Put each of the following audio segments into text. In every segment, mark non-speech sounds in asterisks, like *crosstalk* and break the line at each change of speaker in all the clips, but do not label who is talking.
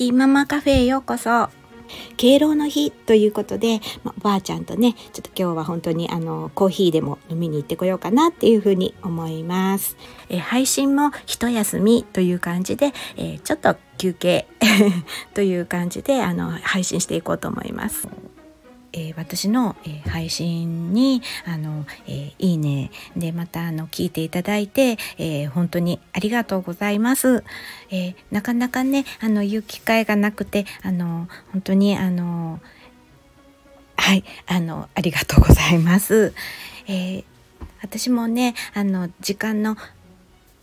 ティママカフェへようこそ敬老の日ということで、まおばあちゃんとねちょっと今日は本当にあのコーヒーでも飲みに行ってこようかなっていうふうに思いますえ配信も一休みという感じで、えちょっと休憩という感じであの配信していこうと思いますえー、私の、えー、配信にあの、えー、いいねでまたあの聞いていただいて、え本当にありがとうございます、えなかなかねあの言う機会がなくてあの本当にあのはいあのありがとうございます、え私もねあの時間の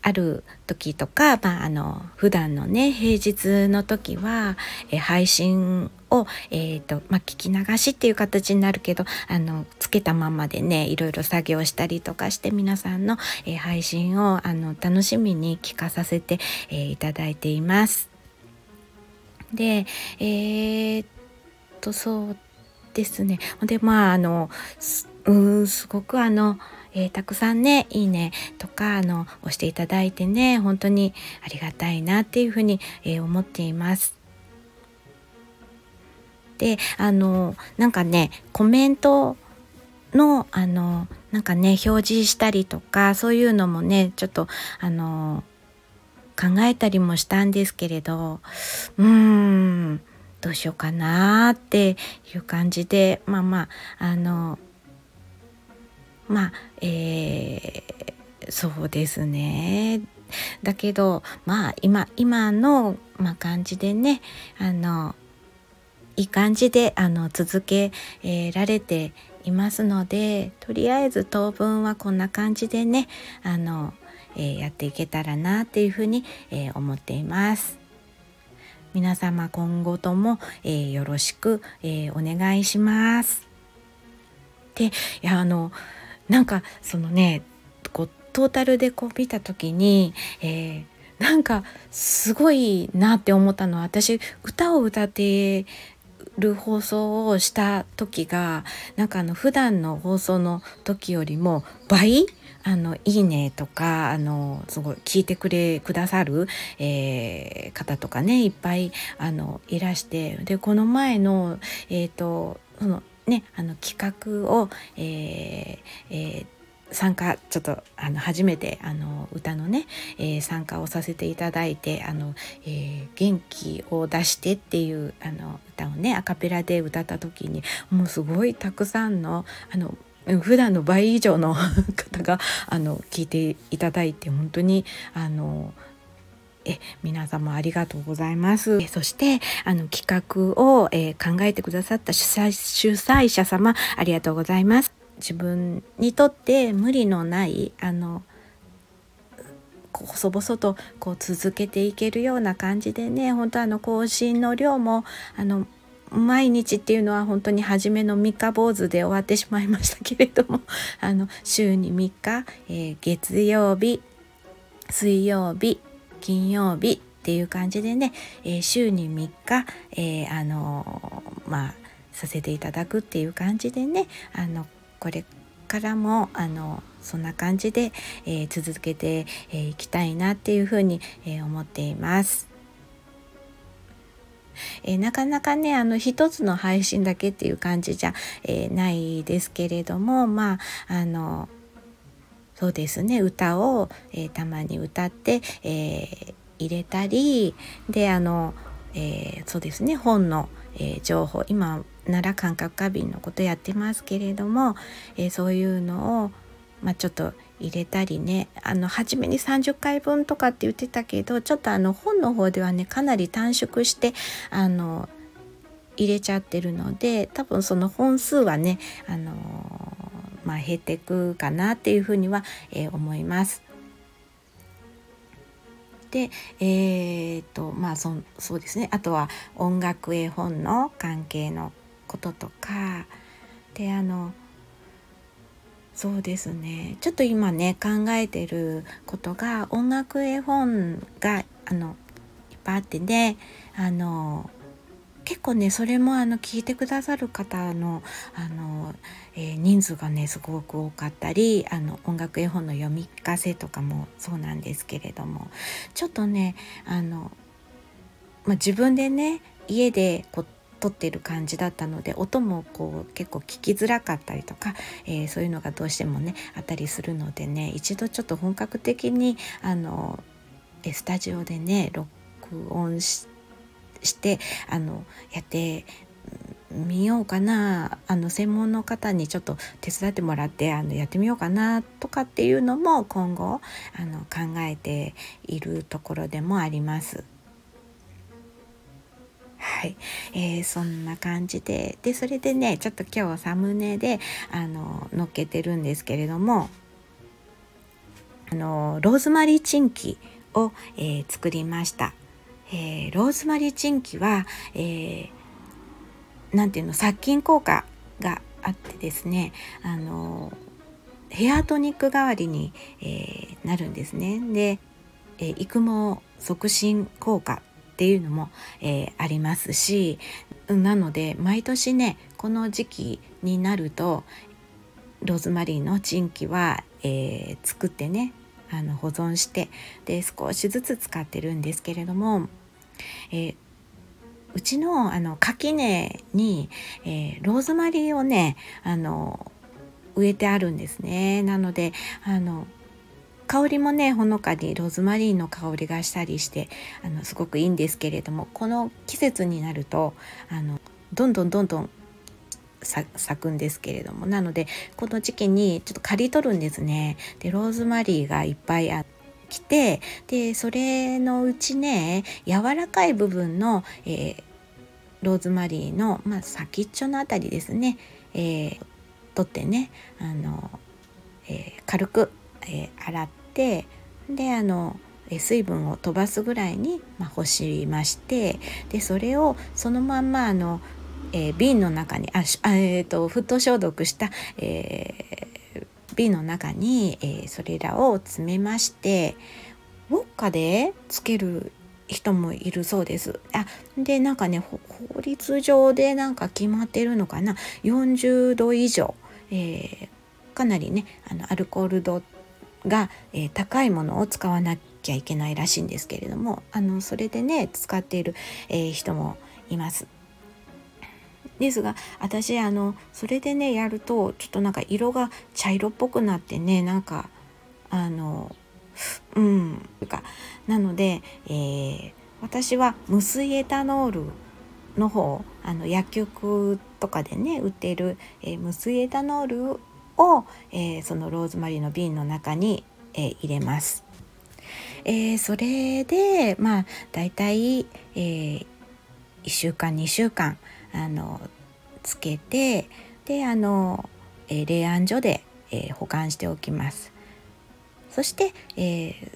ある時とか、まあ、あの普段のね平日の時は、え配信を、えーとまあ、聞き流しっていう形になるけどあのつけたままでねいろいろ作業したりとかして皆さんの、え、配信をあの楽しみに聞かさせて、え、いただいています。でえー、っとそうですねでまああのうんすごくあのえー、たくさんねいいねとかあの押していただいてね本当にありがたいなっていうふうに、えー、思っています。であのなんかねコメントのあのなんかね表示したりとかそういうのもねちょっとあの考えたりもしたんですけれどうーんどうしようかなっていう感じでまあまああのまあえー、そうですねだけどまあ今今の、まあ、感じでねあのいい感じであの続け、えー、られていますのでとりあえず当分はこんな感じでねあの、えー、やっていけたらなっていうふうに、えー、思っています。皆様今後とも、えー、よろしく、えお願いします。でいやあのなんかそのねこうトータルでこう見た時に、えー、なんかすごいなって思ったのは私歌を歌ってる放送をした時がなんかあの普段の放送の時よりも倍あのいいねとかあのすごい聞いてくれくださる、えー、方とかねいっぱいあのいらしてでこの前のえ、ー、とそのねあの企画を、えーえー、参加ちょっとあの初めてあの歌のね、えー、参加をさせていただいてあの、えー、元気を出してっていうあの歌をねアカペラで歌った時にもうすごいたくさんのあの普段の倍以上の方があの聞いていただいて本当にあのえ皆様ありがとうございます。えそしてあの企画を、え、考えてくださった主催主催者様ありがとうございます。自分にとって無理のないあの細々とこう続けていけるような感じでね本当あの更新の量もあの毎日っていうのは本当に初めの3日坊主で終わってしまいましたけれどもあの週に3日、えー、月曜日水曜日金曜日っていう感じでね、えー、週に3日、えー、あのまあさせていただくっていう感じでねあのこれからもあのそんな感じで、えー、続けてい、えー、きたいなっていうふうに、えー、思っています。えー、なかなかねあの一つの配信だけっていう感じじゃ、えー、ないですけれどもまああのそうですね。歌を、えー、たまに歌って、え入れたりであの、えーそうですね。本の、え情報今奈良感覚過敏のことやってますけれども、えそういうのを、まあ、ちょっと入れたりね。あの初めに30回分とかって言ってたけどちょっとあの本の方ではねかなり短縮してあの入れちゃってるので多分その本数はねあのまあ、減っていくかなっていうふうには、えー、思います。でえー、っとまあそそうですね。あとは音楽絵本の関係のこととか。であのそうですね。ちょっと今ね考えてることが音楽絵本があのいっぱいあってねあの結構ねそれもあの聞いてくださる方のあの、えー、人数がねすごく多かったりあの音楽絵本の読み聞かせとかもそうなんですけれどもちょっとねあのまあ、自分でね家でこう撮ってる感じだったので音もこう結構聞きづらかったりとか、えー、そういうのがどうしてもねあったりするのでね一度ちょっと本格的にあのスタジオでね録音してしてあのやってみようかなあの専門の方にちょっと手伝ってもらってあのやってみようかなとかっていうのも今後あの考えているところでもあります。はい、えー、そんな感じででそれでねちょっと今日サムネであの載っけてるんですけれどもあのローズマリーチンキを、えー、作りました。えー、ローズマリーチンキは、えー、なんていうの殺菌効果があってですねあのヘアトニック代わりに、えー、なるんですね。で、えー、育毛促進効果っていうのも、えー、ありますしなので毎年ねこの時期になるとローズマリーのチンキは、えー、作ってねあの保存してで少しずつ使ってるんですけれども、え、うちのあの垣根に、えー、ローズマリーをねあの植えてあるんですね。なのであの香りもねほのかにローズマリーの香りがしたりしてあのすごくいいんですけれどもこの季節になるとあのどんどんどんどん咲くんですけれどもなのでこの時期にちょっと刈り取るんですね。でローズマリーがいっぱいあってきてでそれのうちね柔らかい部分の、えー、ローズマリーの、まあ、先っちょのあたりですね、えー、取ってねあの、えー、軽く、え洗ってであの水分を飛ばすぐらいに、まあ、干しましてでそれをそのまんまあの、えー、瓶の中にああ、えーと、沸騰消毒した、えー、瓶の中に、えー、それらを詰めましてウォッカでつける人もいるそうです。あでなんかね法律上でなんか決まってるのかな？40度以上、えー、かなりねあのアルコール度が、えー、高いものを使わなきゃいけないらしいんですけれどもあのそれでね使っている、えー、人もいます。ですが私あのそれでねやるとちょっとなんか色が茶色っぽくなってねなんかあのうんとかなので、えー、私は無水エタノールの方あの薬局とかでね売ってる、えー、無水エタノールを、えー、そのローズマリーの瓶の中に、え入れます。えー、それでまあだいたい、えー、1週間2週間あのつけてであの、え冷暗所で、え保管しておきます。そして、えー、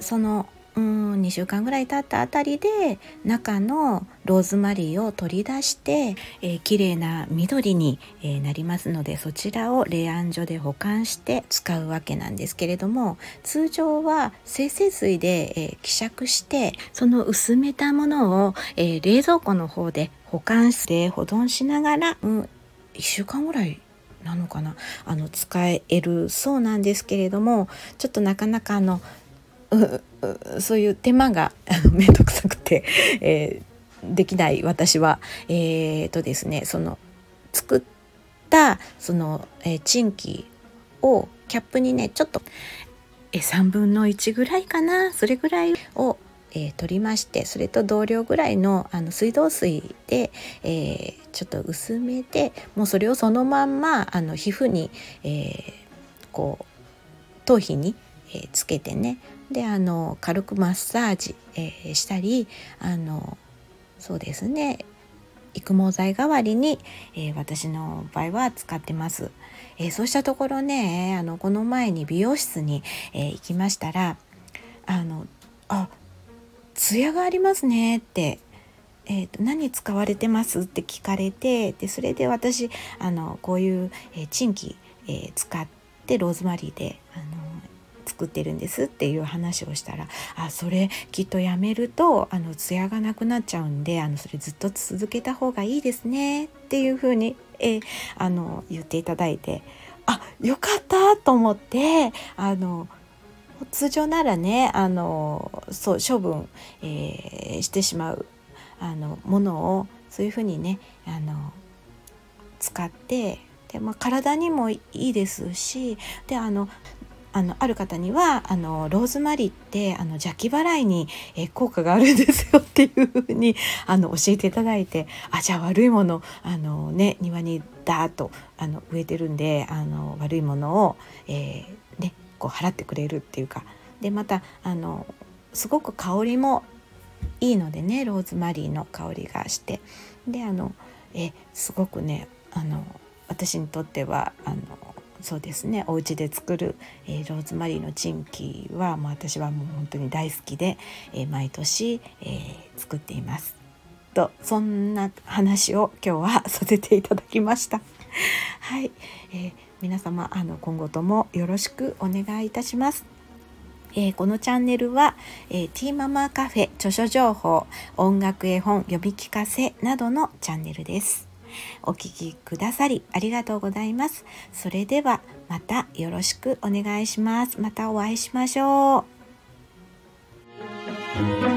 そのうん2週間ぐらい経ったあたりで中のローズマリーを取り出して、えー、綺麗な緑に、えー、なりますのでそちらを冷暗所で保管して使うわけなんですけれども通常は精製水で、えー、希釈してその薄めたものを、えー、冷蔵庫の方で保管して保存しながら、うん、1週間ぐらいなのかなあの使えるそうなんですけれどもちょっとなかなかあのそういう手間が *laughs* 面倒くさくて、えー、できない私は。えー、とですねその作ったその、えー、チンキをキャップにねちょっとえ3分の1ぐらいかなそれぐらいをえー、取りましてそれと同量ぐらいのあの水道水で、えー、ちょっと薄めてもうそれをそのまんまあの皮膚に、えー、こう頭皮に、えー、つけてね。であの軽くマッサージ、えー、したりあのそうですね。育毛剤代わりに、えー、私の場合は使ってます、えー、そうしたところねあのこの前に美容室に、えー、行きましたらあのあツヤがありますねってえーと、何使われてます？って聞かれてでそれで私あのこういう、えー、チンキ、えー、使ってローズマリーであの作ってるんですっていう話をしたら「あそれきっとやめるとあの艶がなくなっちゃうんであのそれずっと続けた方がいいですね」っていうふうに、え、あの言っていただいてあよかったと思ってあの通常ならねあのそう処分、えー、してしまうあのものをそういうふうにねあの使ってで、まあ、体にもいいですしであのあのある方にはあのローズマリーってあの邪気払いに、え効果があるんですよっていうふうにあの教えていただいてあじゃあ悪いものあの、ね、庭にダーッとあの植えてるんであの悪いものを、えー、ね、こう払ってくれるっていうか。でまたあのすごく香りもいいのでねローズマリーの香りがして。であのえすごくねあの私にとってはあのそうですねお家で作る、えー、ローズマリーのチンキはもう私はもう本当に大好きで、えー、毎年、えー、作っています。とそんな話を今日はさせていただきました。*laughs* はい、え皆様あの今後ともよろしくお願いいたします。え、このチャンネルは、え、ティーママカフェ著書情報音楽絵本読み聞かせなどのチャンネルです。お聴きくださりありがとうございます。それではまたよろしくお願いします。またお会いしましょう。